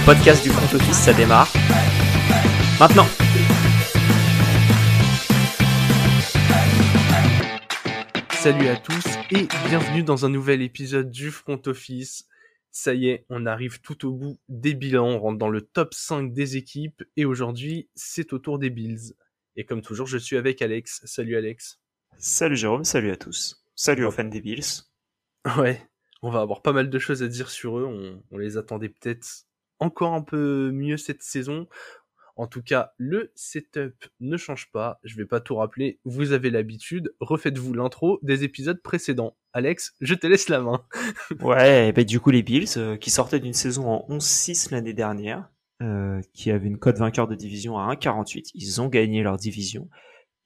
Le podcast du front office, ça démarre. Maintenant. Salut à tous et bienvenue dans un nouvel épisode du front office. Ça y est, on arrive tout au bout des bilans, on rentre dans le top 5 des équipes et aujourd'hui, c'est au tour des Bills. Et comme toujours, je suis avec Alex. Salut Alex. Salut Jérôme, salut à tous. Salut aux fans des Bills. Ouais, on va avoir pas mal de choses à dire sur eux. On, on les attendait peut-être encore un peu mieux cette saison. En tout cas, le setup ne change pas. Je vais pas tout rappeler. Vous avez l'habitude. Refaites-vous l'intro des épisodes précédents. Alex, je te laisse la main. ouais, ben du coup les Bills euh, qui sortaient d'une saison en 11-6 l'année dernière, euh, qui avait une cote vainqueur de division à 1,48. Ils ont gagné leur division.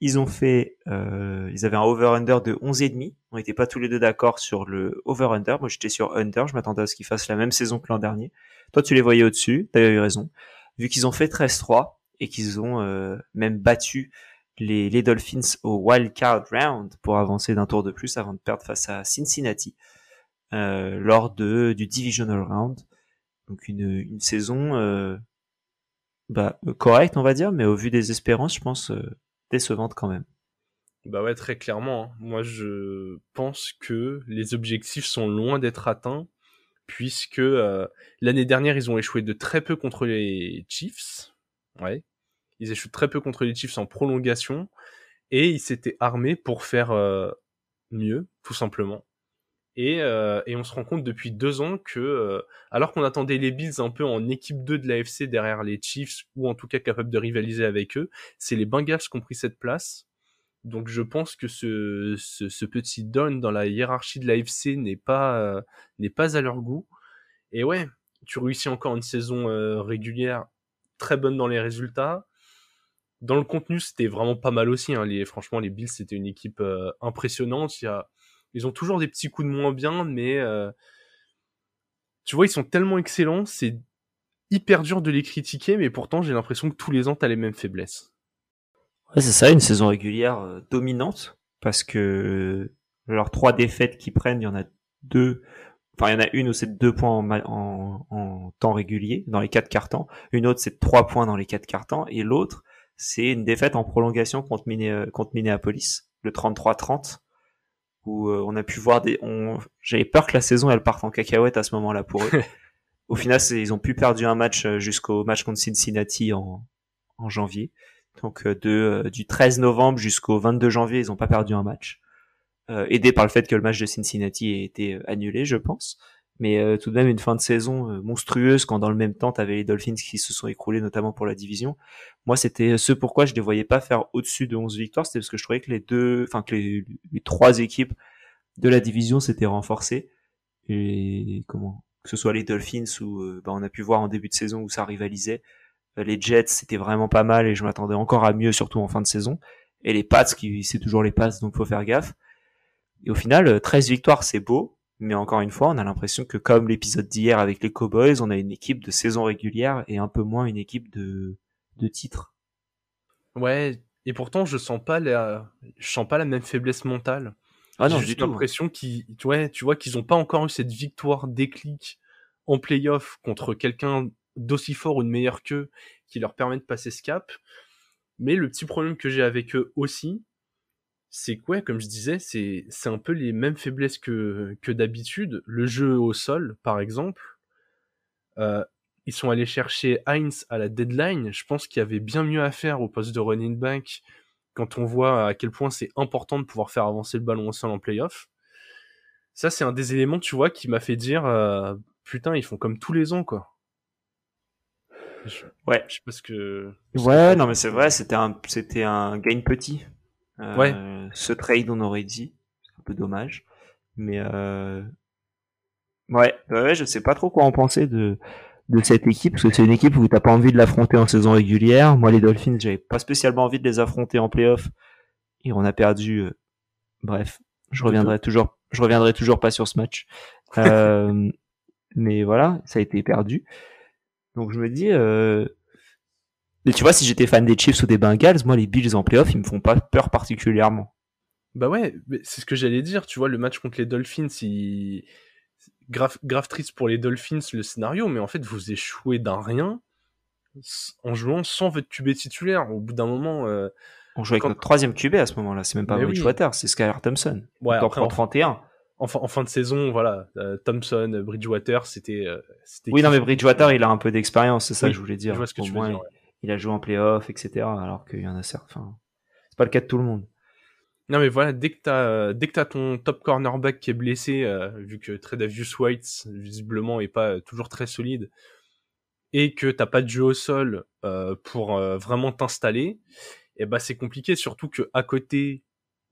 Ils ont fait, euh, ils avaient un over/under de 11,5. On n'était pas tous les deux d'accord sur le over/under. Moi, j'étais sur under. Je m'attendais à ce qu'ils fassent la même saison que l'an dernier. Toi, tu les voyais au-dessus. T'avais eu raison. Vu qu'ils ont fait 13-3 et qu'ils ont euh, même battu les, les Dolphins au wild card round pour avancer d'un tour de plus avant de perdre face à Cincinnati euh, lors de du divisional round. Donc une, une saison euh, bah, correcte, on va dire, mais au vu des espérances, je pense euh, décevante quand même. Bah ouais, très clairement. hein. Moi, je pense que les objectifs sont loin d'être atteints, puisque euh, l'année dernière, ils ont échoué de très peu contre les Chiefs. Ouais. Ils échouent très peu contre les Chiefs en prolongation, et ils s'étaient armés pour faire euh, mieux, tout simplement. Et, euh, et on se rend compte depuis deux ans que, alors qu'on attendait les Bills un peu en équipe 2 de l'AFC derrière les Chiefs, ou en tout cas capable de rivaliser avec eux, c'est les Bengals qui ont pris cette place. Donc je pense que ce, ce, petit down dans la hiérarchie de l'AFC n'est pas, euh, n'est pas à leur goût. Et ouais, tu réussis encore une saison euh, régulière très bonne dans les résultats. Dans le contenu, c'était vraiment pas mal aussi. Hein. Franchement, les Bills, c'était une équipe euh, impressionnante. Ils ont toujours des petits coups de moins bien, mais tu vois, ils sont tellement excellents, c'est hyper dur de les critiquer, mais pourtant, j'ai l'impression que tous les ans, t'as les mêmes faiblesses. Ouais, c'est ça, une saison régulière euh, dominante, parce que leurs trois défaites qu'ils prennent, il y en a deux, enfin il y en a une où c'est deux points en, en, en temps régulier, dans les quatre cartons, une autre c'est trois points dans les quatre cartons, et l'autre c'est une défaite en prolongation contre, Miné- contre Minneapolis, le 33-30, où euh, on a pu voir des... On... J'avais peur que la saison elle parte en cacahuète à ce moment-là pour eux. Au final, c'est- ils ont pu perdu un match euh, jusqu'au match contre Cincinnati en, en janvier. Donc euh, euh, du 13 novembre jusqu'au 22 janvier, ils n'ont pas perdu un match. Euh, aidé par le fait que le match de Cincinnati ait été euh, annulé, je pense. Mais tout de même une fin de saison monstrueuse quand dans le même temps, tu avais les Dolphins qui se sont écroulés notamment pour la division. Moi, c'était ce pourquoi je les voyais pas faire au-dessus de 11 victoires, c'était parce que je trouvais que les deux, enfin que trois équipes de la division s'étaient renforcées. Et comment que ce soit les Dolphins ou bah, on a pu voir en début de saison où ça rivalisait. Euh, les Jets, c'était vraiment pas mal et je m'attendais encore à mieux, surtout en fin de saison. Et les Pats, qui c'est toujours les Pats, donc faut faire gaffe. Et au final, euh, 13 victoires, c'est beau, mais encore une fois, on a l'impression que comme l'épisode d'hier avec les Cowboys, on a une équipe de saison régulière et un peu moins une équipe de, de titre. Ouais, et pourtant, je sens pas la, je sens pas la même faiblesse mentale. Ah non, J'ai l'impression qu'ils, tu vois, tu vois qu'ils ont pas encore eu cette victoire déclic en playoff contre quelqu'un d'aussi fort ou de meilleur qu'eux qui leur permet de passer ce cap. Mais le petit problème que j'ai avec eux aussi, c'est que, ouais, comme je disais, c'est, c'est un peu les mêmes faiblesses que, que d'habitude. Le jeu au sol, par exemple. Euh, ils sont allés chercher Heinz à la deadline. Je pense qu'il y avait bien mieux à faire au poste de running back quand on voit à quel point c'est important de pouvoir faire avancer le ballon au sol en playoff. Ça, c'est un des éléments, tu vois, qui m'a fait dire, euh, putain, ils font comme tous les ans, quoi. Je, Ouais. je sais pas ce que... Ouais, non mais c'est vrai, c'était un, c'était un gain petit. Euh, Ouais. Ce trade, on aurait dit. C'est un peu dommage. Mais euh... ouais, ouais, ouais, je sais pas trop quoi en penser de de cette équipe parce que c'est une équipe où t'as pas envie de l'affronter en saison régulière. Moi, les Dolphins, j'avais pas spécialement envie de les affronter en playoff et on a perdu. euh, Bref, je reviendrai toujours, je reviendrai toujours pas sur ce match. Euh, mais voilà, ça a été perdu. Donc je me dis, euh... mais tu vois, si j'étais fan des Chiefs ou des Bengals, moi les Bills en playoff, ils me font pas peur particulièrement. Bah ouais, mais c'est ce que j'allais dire, tu vois, le match contre les Dolphins, il... grave, grave triste pour les Dolphins le scénario, mais en fait, vous échouez d'un rien en jouant sans votre QB titulaire. Au bout d'un moment. Euh, on joue avec notre troisième QB à ce moment-là. C'est même pas Bridgewater, c'est Skylar Thompson. Ouais, après, en 31. En fin, en fin, de saison, voilà, euh, Thompson, Bridgewater, c'était. Euh, oui, non, mais Bridgewater, il a un peu d'expérience, c'est ça que je voulais dire. Je vois ce que tu veux dire, Il a joué en playoff, etc. Alors qu'il y en a certains. c'est pas le cas de tout le monde. Non mais voilà, dès que t'as dès que t'as ton top cornerback qui est blessé, euh, vu que Tredavious White visiblement est pas toujours très solide, et que t'as pas de jeu au sol euh, pour euh, vraiment t'installer, et eh bah c'est compliqué. Surtout que à côté,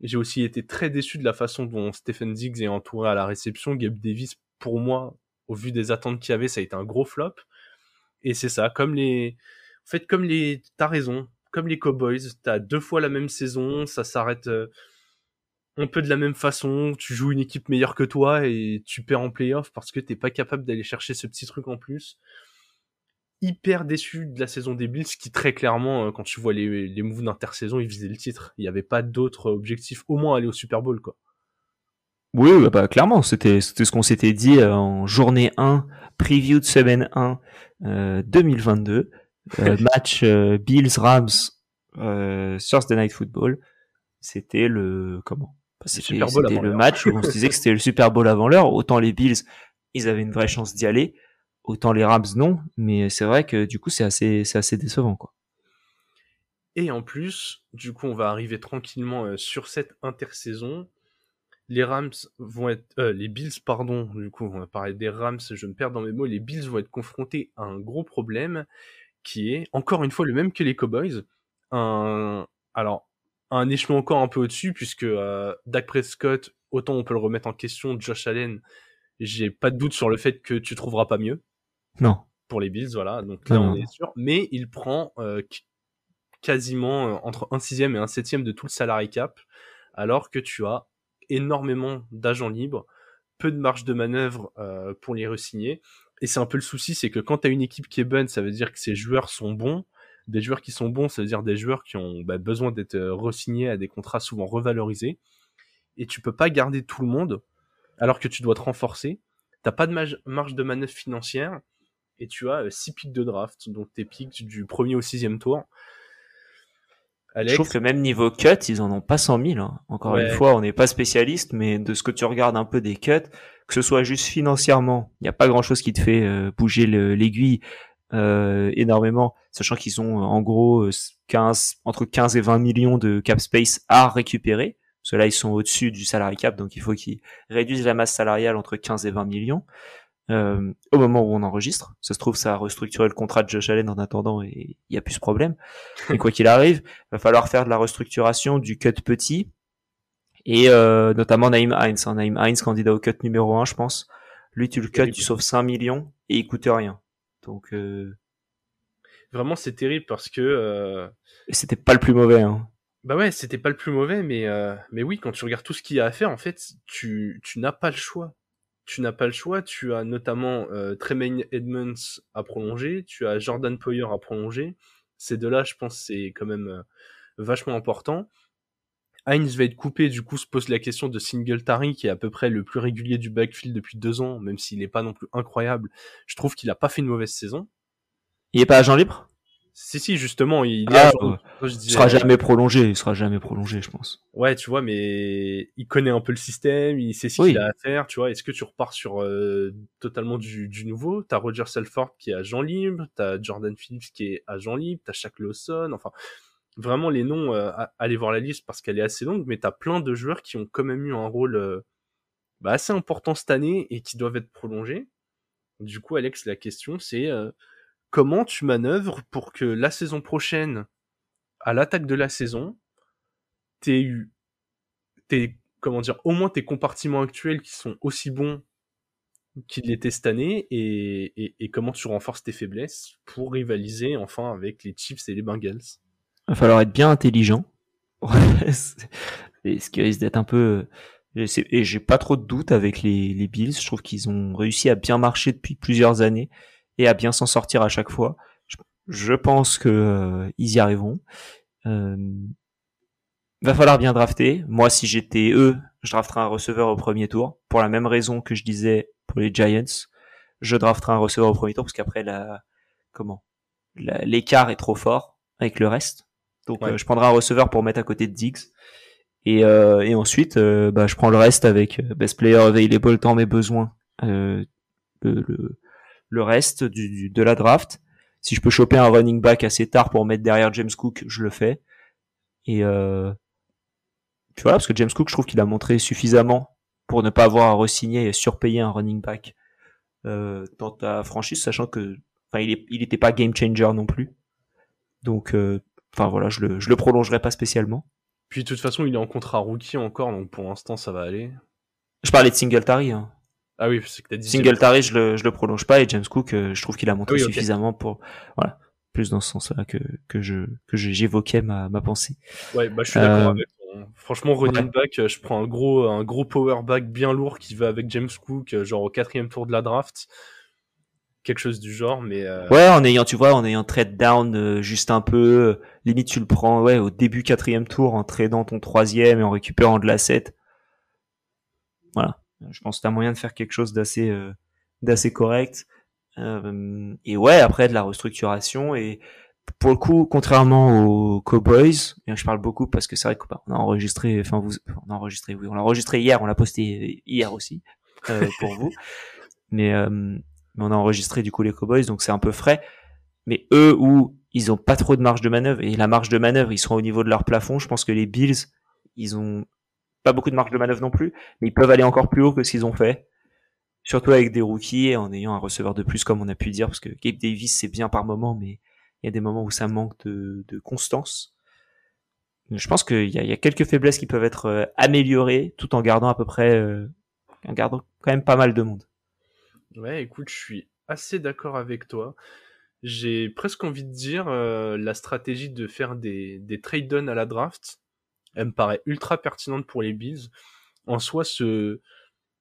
j'ai aussi été très déçu de la façon dont Stephen Diggs est entouré à la réception. Gabe Davis, pour moi, au vu des attentes qu'il y avait, ça a été un gros flop. Et c'est ça, comme les, en fait, comme les, t'as raison, comme les Cowboys, t'as deux fois la même saison, ça s'arrête euh, un peu de la même façon, tu joues une équipe meilleure que toi et tu perds en playoff parce que t'es pas capable d'aller chercher ce petit truc en plus. Hyper déçu de la saison des Bills qui très clairement, euh, quand tu vois les, les moves d'intersaison, ils visaient le titre. Il n'y avait pas d'autre objectif, au moins aller au Super Bowl quoi. Oui, bah, clairement, c'était ce qu'on s'était dit euh, en journée 1, preview de semaine 1 2022. Euh, match euh, Bills Rams euh, Thursday Night Football. C'était le comment? C'était le match où on se disait que c'était le Super Bowl avant l'heure. Autant les Bills, ils avaient une vraie chance d'y aller. Autant les Rams non, mais c'est vrai que du coup c'est assez c'est assez décevant quoi. Et en plus, du coup, on va arriver tranquillement sur cette intersaison. Les Rams vont être, les Bills, pardon, du coup, on va parler des Rams, je me perds dans mes mots. Les Bills vont être confrontés à un gros problème qui est encore une fois le même que les Cowboys. Un, alors, un échelon encore un peu au-dessus, puisque euh, Dak Prescott, autant on peut le remettre en question, Josh Allen, j'ai pas de doute sur le fait que tu trouveras pas mieux. Non. Pour les Bills, voilà. Donc là, on est sûr. Mais il prend euh, quasiment euh, entre un sixième et un septième de tout le salary cap, alors que tu as énormément d'agents libres, peu de marge de manœuvre euh, pour les resigner. Et c'est un peu le souci, c'est que quand tu as une équipe qui est bonne, ça veut dire que ces joueurs sont bons. Des joueurs qui sont bons, ça veut dire des joueurs qui ont bah, besoin d'être re-signés à des contrats souvent revalorisés. Et tu peux pas garder tout le monde alors que tu dois te renforcer. T'as pas de marge de manœuvre financière et tu as 6 euh, pics de draft, donc tes pics du premier au sixième tour. Alex... Je trouve que même niveau cut, ils en ont pas 100 000. Hein. Encore une fois, on n'est pas spécialiste, mais de ce que tu regardes un peu des cuts, que ce soit juste financièrement, il n'y a pas grand chose qui te fait euh, bouger l'aiguille euh, énormément, sachant qu'ils ont en gros 15, entre 15 et 20 millions de cap space à récupérer. Parce que là, ils sont au-dessus du salarié cap, donc il faut qu'ils réduisent la masse salariale entre 15 et 20 millions. Euh, au moment où on enregistre. Ça se trouve, ça a restructuré le contrat de Josh Allen en attendant et il y a plus ce problème. Mais quoi qu'il arrive, va falloir faire de la restructuration du cut petit et euh, notamment Naïm Heinz. Hein. Naïm Heinz, candidat au cut numéro 1, je pense. Lui, tu le cut, tu sauves 5 millions et il coûte rien. Donc euh... vraiment, c'est terrible parce que euh... c'était pas le plus mauvais. Hein. Bah ouais, c'était pas le plus mauvais, mais euh, mais oui, quand tu regardes tout ce qu'il y a à faire, en fait, tu tu n'as pas le choix. Tu n'as pas le choix. Tu as notamment euh, Tremaine Edmonds à prolonger, tu as Jordan Poyer à prolonger. Ces deux-là, je pense, c'est quand même euh, vachement important. Heinz va être coupé, du coup se pose la question de Singletary, qui est à peu près le plus régulier du backfield depuis deux ans, même s'il n'est pas non plus incroyable. Je trouve qu'il a pas fait une mauvaise saison. Il est pas agent libre? Si, si, justement, il ah, sera jamais prolongé, il sera jamais prolongé, je pense. Ouais, tu vois, mais il connaît un peu le système, il sait ce qu'il a à faire, tu vois. Est-ce que tu repars sur euh, totalement du, du nouveau? T'as Roger Selford qui est agent libre, t'as Jordan Phillips qui est agent libre, t'as Shaq Lawson, enfin vraiment les noms, euh, allez voir la liste parce qu'elle est assez longue, mais t'as plein de joueurs qui ont quand même eu un rôle euh, bah, assez important cette année et qui doivent être prolongés. Du coup, Alex, la question c'est euh, comment tu manœuvres pour que la saison prochaine, à l'attaque de la saison, t'aies eu, t'aies, comment dire, au moins tes compartiments actuels qui sont aussi bons qu'ils l'étaient cette année et, comment tu renforces tes faiblesses pour rivaliser enfin avec les Chiefs et les Bengals va falloir être bien intelligent. ce qui risque d'être un peu et j'ai pas trop de doutes avec les Bills. Je trouve qu'ils ont réussi à bien marcher depuis plusieurs années et à bien s'en sortir à chaque fois. Je, pense que euh, ils y arriveront. Euh, va falloir bien drafter. Moi, si j'étais eux, je drafterais un receveur au premier tour pour la même raison que je disais pour les Giants. Je drafterai un receveur au premier tour parce qu'après la comment l'écart est trop fort avec le reste. Donc Ouais. euh, je prendrai un receveur pour mettre à côté de Diggs. Et, euh, et ensuite, euh, bah, je prends le reste avec euh, best player available dans mes besoins. Euh, le, le, le reste du, du- de la draft. Si je peux choper un running back assez tard pour mettre derrière James Cook, je le fais. Et euh, puis voilà, parce que James Cook, je trouve qu'il a montré suffisamment pour ne pas avoir à re-signer et surpayer un running back euh, dans ta franchise, sachant que enfin il est, il pas game changer non plus. Donc euh, enfin voilà, je le je le prolongerai pas spécialement. Puis de toute façon, il est en contrat rookie encore, donc pour l'instant, ça va aller. Je parlais de Singletary. Hein. Ah oui, c'est que t'as dit. Singletary, je le je le prolonge pas et James Cook, euh, je trouve qu'il a montré Ah oui, suffisamment pour voilà plus dans ce sens-là que que je que j'évoquais ma ma pensée. Ouais, bah je suis d'accord Euh, avec toi. hein. Franchement, running back, euh, je prends un gros, un gros power back bien lourd qui va avec James Cook, genre au quatrième tour de la draft. Quelque chose du genre, mais euh, Ouais, en ayant, tu vois, en ayant trade down euh, juste un peu, euh, limite tu le prends, ouais, au début quatrième tour, en tradant ton troisième et en récupérant de l'asset. Voilà. Je pense que t'as moyen de faire quelque chose d'assez, euh, d'assez correct. Euh, et ouais, après de la restructuration et pour le coup, contrairement aux Cowboys, je parle beaucoup parce que c'est vrai qu'on a enregistré, enfin vous, on a enregistré, oui, on l'a enregistré hier, on l'a posté hier aussi euh, pour vous, mais mais on a enregistré du coup les Cowboys, donc c'est un peu frais. Mais eux où ils ont pas trop de marge de manœuvre et la marge de manœuvre, ils sont au niveau de leur plafond. Je pense que les Bills, ils ont pas beaucoup de marge de manœuvre non plus, mais ils peuvent aller encore plus haut que ce qu'ils ont fait. Surtout avec des rookies et en ayant un receveur de plus, comme on a pu dire, parce que Gabe Davis c'est bien par moment, mais il y a des moments où ça manque de, constance. Je pense qu'il y a, quelques faiblesses qui peuvent être euh, améliorées, tout en gardant à peu près, euh, en gardant quand même pas mal de monde. ouais, écoute, je suis assez d'accord avec toi. J'ai presque envie de dire euh, la stratégie de faire des, des trade downs à la draft, elle me paraît ultra pertinente pour les Bills. En soi, ce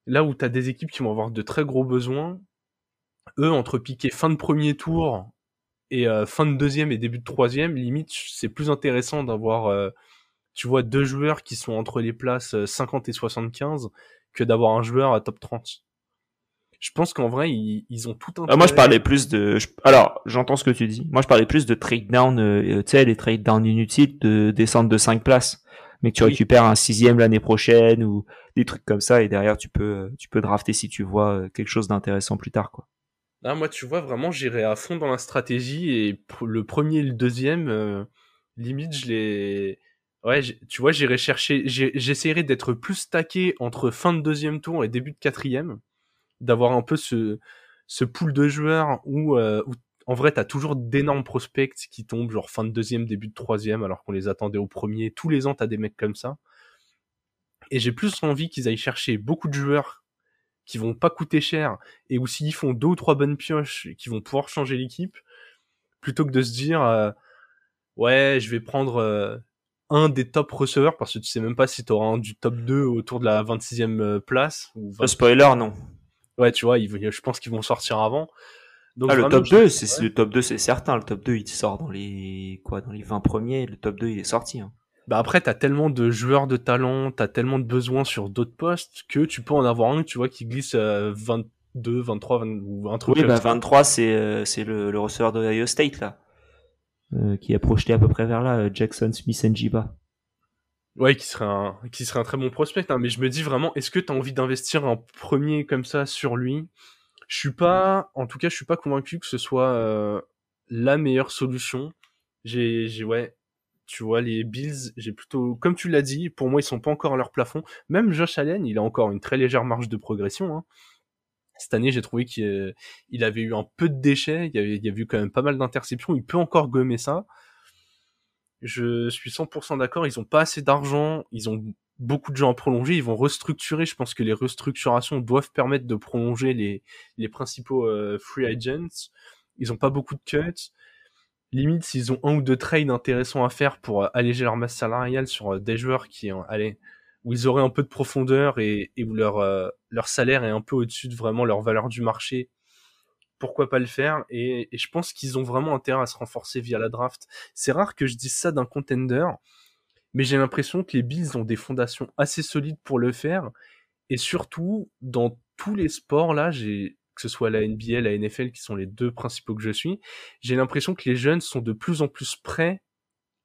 là où t'as des équipes qui vont avoir de très gros besoins, eux entre piquer fin de premier tour et euh, fin de deuxième et début de troisième, limite c'est plus intéressant d'avoir, euh, tu vois, deux joueurs qui sont entre les places euh, 50 et 75 que d'avoir un joueur à top 30. Je pense qu'en vrai ils, ils ont tout un. Ah, moi, je parlais plus de. je- Alors, j'entends ce que tu dis. Moi, je parlais plus de trade down, euh, tu sais, les trade down inutiles, de descendre de 5 places, mais que tu Oui. récupères un sixième l'année prochaine ou des trucs comme ça, et derrière, tu peux, euh, tu peux drafter si tu vois euh, quelque chose d'intéressant plus tard, quoi. Ah, moi, tu vois, vraiment, j'irai à fond dans la stratégie et le premier et le deuxième, euh, limite, je les. Ouais, tu vois, j'irai chercher. J'essaierai d'être plus stacké entre fin de deuxième tour et début de quatrième, d'avoir un peu ce, ce pool de joueurs où, euh, où en vrai, t'as toujours d'énormes prospects qui tombent, genre fin de deuxième, début de troisième, alors qu'on les attendait au premier. Tous les ans, t'as des mecs comme ça. Et j'ai plus envie qu'ils aillent chercher beaucoup de joueurs qui vont pas coûter cher et où s'ils font deux ou trois bonnes pioches qui vont pouvoir changer l'équipe, plutôt que de se dire euh, ouais je vais prendre euh, un des top receveurs parce que tu sais même pas si t'auras un du top 2 autour de la 26e euh, place ou 20 Le spoiler, non. ouais tu vois ils, je pense qu'ils vont sortir avant donc Ah, le top je- 2, c'est, ouais. le top 2, c'est certain. Le top 2, il sort dans les, quoi, dans les 20 premiers. Le top 2, il est sorti, hein. bah après t'as tellement de joueurs de talent t'as tellement de besoins sur d'autres postes que tu peux en avoir un tu vois qui glisse à 22 23 20, ou un truc Oui, bah, ça. 23, c'est, euh, c'est le, le receveur de Ohio State, là. Euh, qui est projeté à peu près vers là, euh, Jackson Smith Njiba. Ouais, qui serait un, qui serait un très bon prospect, hein, mais je me dis vraiment, est-ce que tu as envie d'investir un premier comme ça sur lui? Je suis pas, en tout cas, je suis pas convaincu que ce soit euh, la meilleure solution. J'ai, j'ai, ouais, tu vois, les Bills, j'ai plutôt, comme tu l'as dit, pour moi, ils sont pas encore à leur plafond. Même Josh Allen, il a encore une très légère marge de progression. Hein. Cette année, j'ai trouvé qu'il euh, avait eu un peu de déchets, il y, avait, il y eu quand même pas mal d'interceptions, il peut encore gommer ça. Je suis 100% d'accord, ils ont pas assez d'argent, ils ont beaucoup de gens à prolonger, ils vont restructurer, je pense que les restructurations doivent permettre de prolonger les, les principaux euh, free agents. Ils ont pas beaucoup de cuts. Limite, s'ils ont un ou deux trades intéressants à faire pour euh, alléger leur masse salariale sur euh, des joueurs qui, allez, où ils auraient un peu de profondeur et, où leur, leur salaire est un peu au-dessus de vraiment leur valeur du marché, pourquoi pas le faire? Et, et je pense qu'ils ont vraiment intérêt à se renforcer via la draft. C'est rare que je dise ça d'un contender, mais j'ai l'impression que les Bills ont des fondations assez solides pour le faire et surtout dans tous les sports là, j'ai que ce soit la NBA, la NFL, qui sont les deux principaux que je suis, j'ai l'impression que les jeunes sont de plus en plus prêts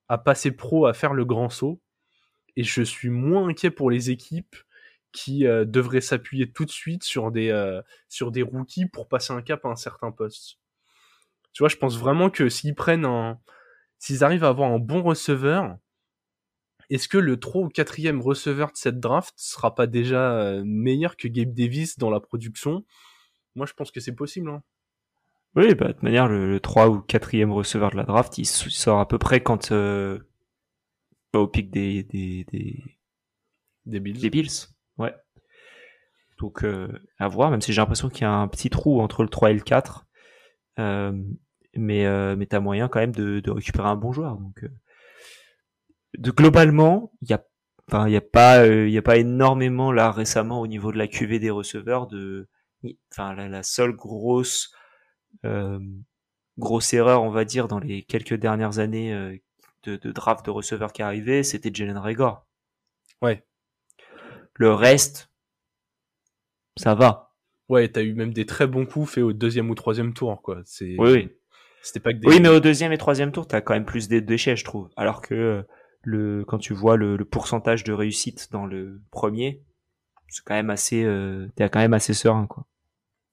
à passer pro, à faire le grand saut. Et je suis moins inquiet pour les équipes qui euh, devraient s'appuyer tout de suite sur des, euh, sur des rookies pour passer un cap à un certain poste. Tu vois, je pense vraiment que s'ils prennent un, s'ils arrivent à avoir un bon receveur, est-ce que le 3 ou 4 receveur de cette draft sera pas déjà euh, meilleur que Gabe Davis dans la production? Moi, je pense que c'est possible. Hein. Oui, bah, de toute manière, le, 3 ou 4 receveur de la draft, il sort à peu près quand euh, au pic des des, des, Bills. Des Bills, ouais. Donc euh, à voir, même si j'ai l'impression qu'il y a un petit trou entre le 3 et le 4. Euh, mais mais t'as moyen quand même de, de récupérer un bon joueur. Donc de globalement, il y a enfin il y a pas il y a pas énormément là récemment au niveau de la QV des receveurs de enfin la, la seule grosse euh, grosse erreur, on va dire, dans les quelques dernières années euh, de, de, draft de receveurs qui arrivaient, c'était Jalen Regor. Ouais. Le reste, ça va. Ouais, t'as eu même des très bons coups faits au deuxième ou troisième tour, quoi. C'est. Oui, oui. C'était pas que des... Oui, mais au deuxième et troisième tour, t'as quand même plus de déchets, je trouve. Alors que euh, le quand tu vois le, pourcentage de réussite dans le premier, c'est quand même assez, euh, t'es quand même assez serein, quoi.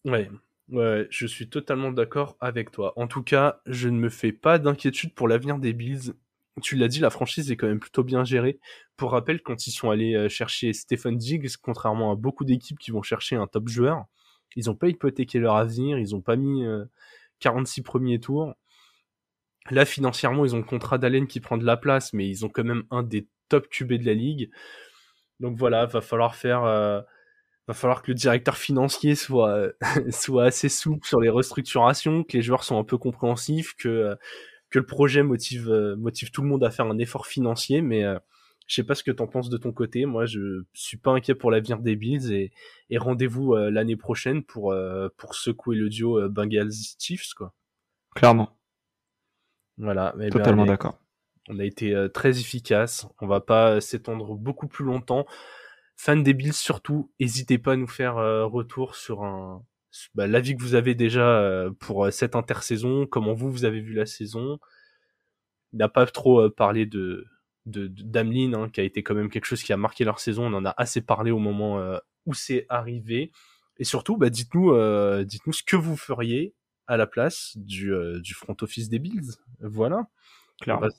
Ouais, Ouais, je suis totalement d'accord avec toi. En tout cas, je ne me fais pas d'inquiétude pour l'avenir des Bills. Tu l'as dit, la franchise est quand même plutôt bien gérée. Pour rappel, quand ils sont allés euh, chercher Stephen Diggs, contrairement à beaucoup d'équipes qui vont chercher un top joueur, ils n'ont pas hypothéqué leur avenir, ils n'ont pas mis 46 euh, premiers tours. Là, financièrement, ils ont le contrat d'Allen qui prend de la place, mais ils ont quand même un des top QB de la ligue. Donc voilà, va falloir faire euh, va falloir que le directeur financier soit soit assez souple sur les restructurations, que les joueurs sont un peu compréhensifs, que que le projet motive motive tout le monde à faire un effort financier. Mais euh, je sais pas ce que t'en penses de ton côté. Moi, je suis pas inquiet pour l'avenir des Bills et, et rendez-vous euh, l'année prochaine pour euh, pour secouer le duo Bengals Chiefs quoi. Clairement. Voilà. Eh ben, Totalement d'accord. On a été très efficace. On va pas s'étendre beaucoup plus longtemps. Fans des Bills surtout, n'hésitez pas à nous faire euh, retour sur un bah, l'avis que vous avez déjà euh, pour euh, cette intersaison, comment vous vous avez vu la saison. Il n'a pas trop parlé de de, d'Ameline, hein, qui a été quand même quelque chose qui a marqué leur saison. On en a assez parlé au moment où c'est arrivé. Et surtout, bah, dites-nous, dites-nous ce que vous feriez à la place du, du front office des Bills. Voilà. Clairement.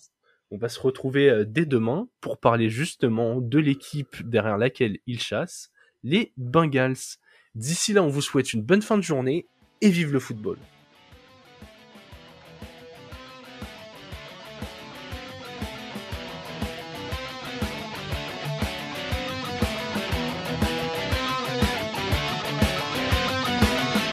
On va se retrouver euh, dès demain pour parler justement de l'équipe derrière laquelle ils chassent, les Bengals. D'ici là, on vous souhaite une bonne fin de journée et vive le football.